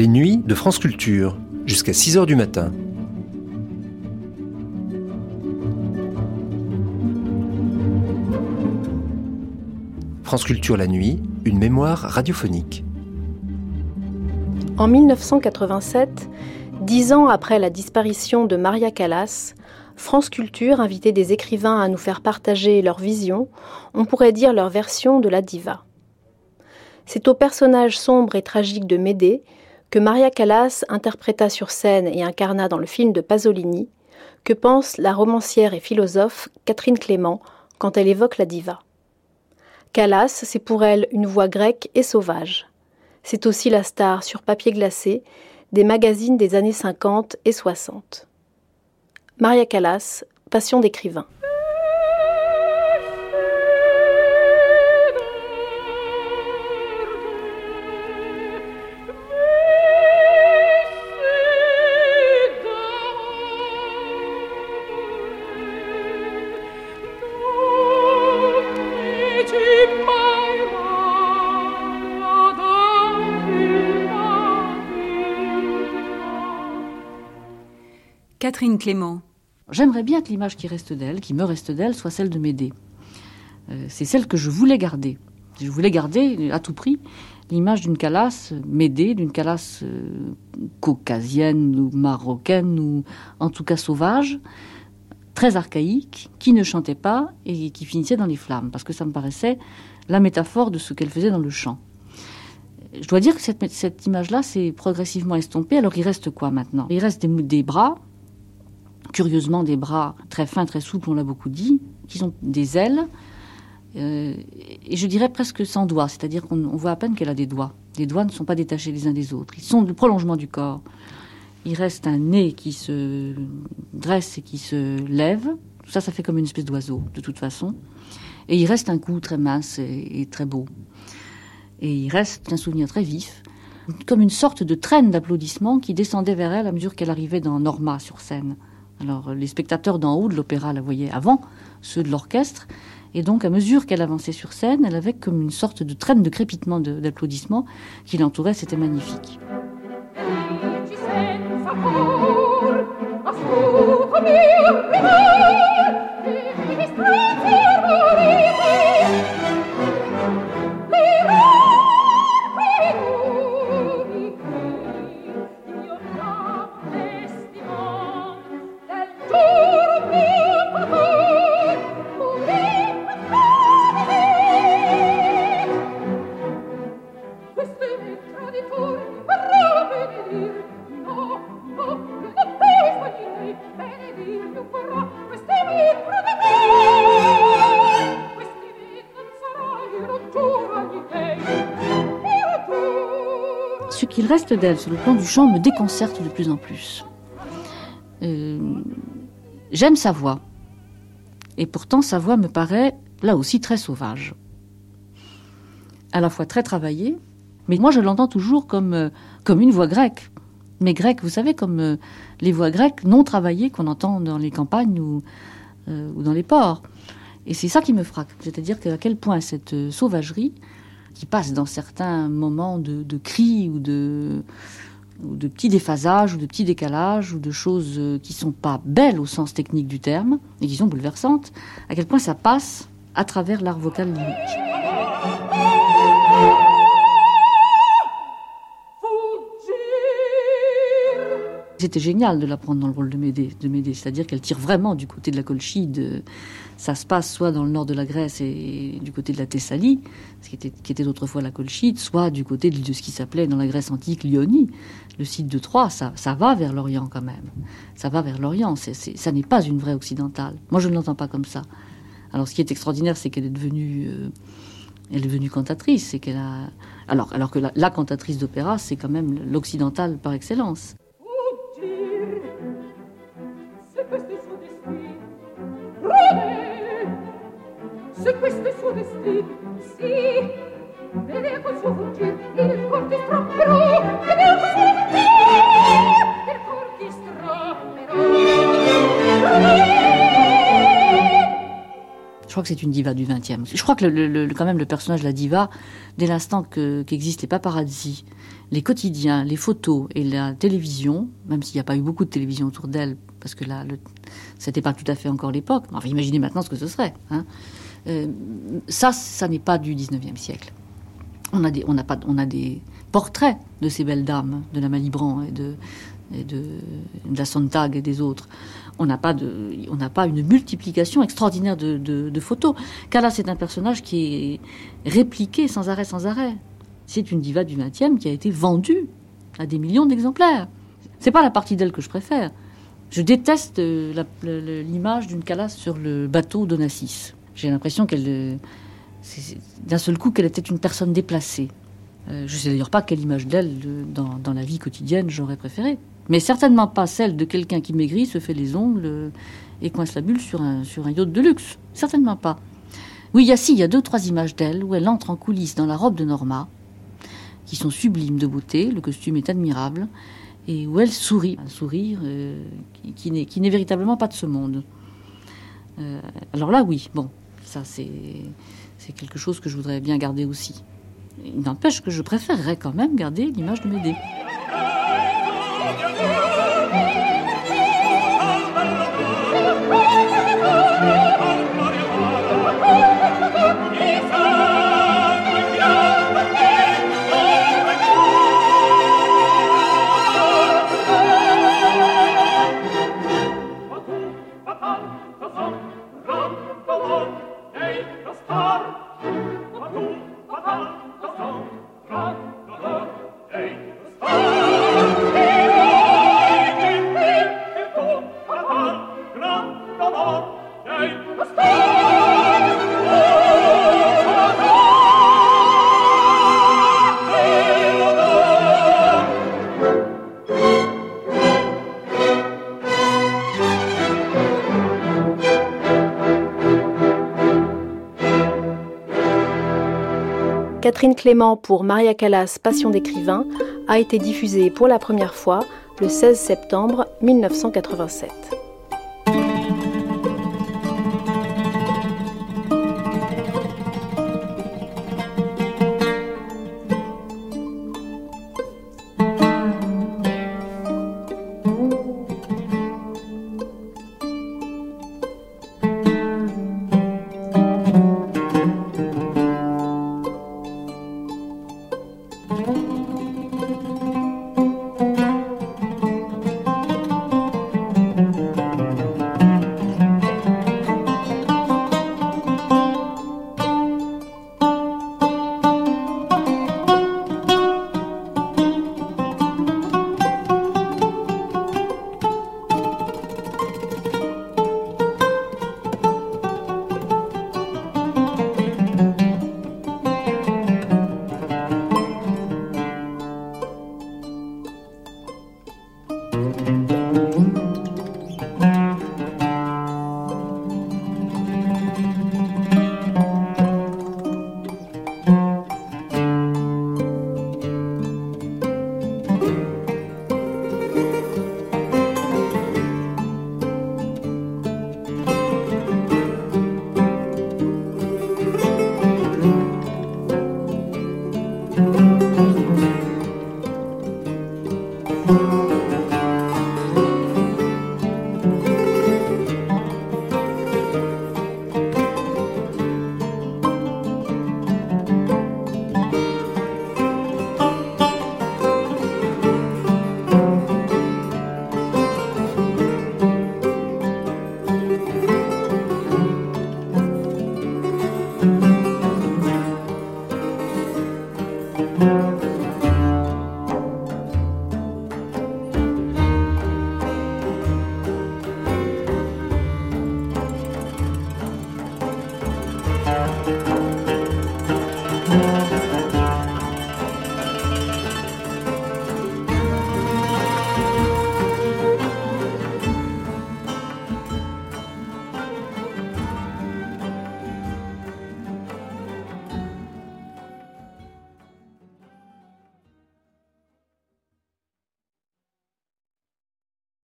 Les nuits de France Culture, jusqu'à 6h du matin. France Culture la nuit, une mémoire radiophonique. En 1987, dix ans après la disparition de Maria Callas, France Culture invitait des écrivains à nous faire partager leur vision, on pourrait dire leur version de la diva. C'est au personnage sombre et tragique de Médée que Maria Callas interpréta sur scène et incarna dans le film de Pasolini, que pense la romancière et philosophe Catherine Clément quand elle évoque la diva. Callas, c'est pour elle une voix grecque et sauvage. C'est aussi la star sur papier glacé des magazines des années 50 et 60. Maria Callas, Passion d'écrivain. Catherine Clément. J'aimerais bien que l'image qui reste d'elle, qui me reste d'elle, soit celle de Médée. Euh, c'est celle que je voulais garder. Je voulais garder à tout prix l'image d'une calasse Médée, d'une calasse euh, caucasienne ou marocaine ou en tout cas sauvage, très archaïque, qui ne chantait pas et qui finissait dans les flammes, parce que ça me paraissait la métaphore de ce qu'elle faisait dans le chant. Je dois dire que cette, image-là s'est progressivement estompée. Alors il reste quoi maintenant? Il reste des bras, curieusement des bras très fins, très souples, on l'a beaucoup dit, qui sont des ailes, euh, et je dirais presque sans doigts, c'est-à-dire qu'on voit à peine qu'elle a des doigts. Les doigts ne sont pas détachés les uns des autres, ils sont le prolongement du corps. Il reste un nez qui se dresse et qui se lève, tout ça, ça fait comme une espèce d'oiseau, de toute façon. Et il reste un cou très mince et, et très beau. Et il reste un souvenir très vif, comme une sorte de traîne d'applaudissements qui descendait vers elle à mesure qu'elle arrivait dans Norma sur scène. Alors les spectateurs d'en haut de l'opéra la voyaient avant ceux de l'orchestre, et donc à mesure qu'elle avançait sur scène, elle avait comme une sorte de traîne de crépitement d'applaudissements qui l'entourait, c'était magnifique. Reste d'elle sur le plan du chant me déconcerte de plus en plus. Euh, j'aime sa voix. Et pourtant, sa voix me paraît là aussi très sauvage. À la fois très travaillée, mais moi je l'entends toujours comme, euh, une voix grecque. Mais grecque, vous savez, comme euh, les voix grecques non travaillées qu'on entend dans les campagnes ou, ou dans les ports. Et c'est ça qui me frappe. C'est-à-dire à quel point cette sauvagerie qui passe dans certains moments de, cris ou de, de petits déphasages ou de petits décalages ou de choses euh, qui sont pas belles au sens technique du terme et qui sont bouleversantes, à quel point ça passe à travers l'art vocal lyrique. C'était génial de la prendre dans le rôle de Médée, de c'est-à-dire qu'elle tire vraiment du côté de la Colchide. Ça se passe soit dans le nord de la Grèce et du côté de la Thessalie, ce qui était, autrefois la Colchide, soit du côté de ce qui s'appelait dans la Grèce antique Lyonie, le site de Troie. Ça, va vers l'Orient quand même. Ça va vers l'Orient. ça n'est pas une vraie occidentale. Moi, je ne l'entends pas comme ça. Alors, ce qui est extraordinaire, c'est qu'elle est devenue, euh, elle est devenue cantatrice, et qu'elle a, alors, alors que la cantatrice d'opéra, c'est quand même l'occidentale par excellence. Je crois que c'est une diva du XXe. Je crois que le, quand même le personnage de la diva, dès l'instant qu'existent les paparazzi, les quotidiens, les photos et la télévision, même s'il n'y a pas eu beaucoup de télévision autour d'elle, parce que là, c'était pas tout à fait encore l'époque. Enfin, imaginez maintenant ce que ce serait. Hein. Euh, ça, ça n'est pas du 19e siècle. On a, des, on, a pas, on a des portraits de ces belles dames, de la Malibran et de, et de, la Sontag et des autres. On n'a pas, de, on n'a pas une multiplication extraordinaire de, de, photos. Kala, c'est un personnage qui est répliqué sans arrêt, sans arrêt. C'est une diva du XXe qui a été vendue à des millions d'exemplaires. C'est pas la partie d'elle que je préfère. Je déteste euh, l'image d'une Calas sur le bateau d'Onassis. J'ai l'impression qu'elle, euh, d'un seul coup, qu'elle était une personne déplacée. Euh, je ne sais d'ailleurs pas quelle image d'elle dans, dans, la vie quotidienne j'aurais préféré. Mais certainement pas celle de quelqu'un qui maigrit, se fait les ongles et coince la bulle sur un, sur un yacht de luxe. Certainement pas. Oui, il y a si, il y a deux, trois images d'elle où elle entre en coulisses dans la robe de Norma, qui sont sublimes de beauté, le costume est admirable, et où elle sourit, un sourire euh, qui, qui n'est véritablement pas de ce monde. Euh, alors là, oui, bon, ça c'est quelque chose que je voudrais bien garder aussi. Il n'empêche que je préférerais quand même garder l'image de Médée. together. Catherine Clément pour Maria Callas Passion d'écrivain a été diffusée pour la première fois le 16 septembre 1987. Música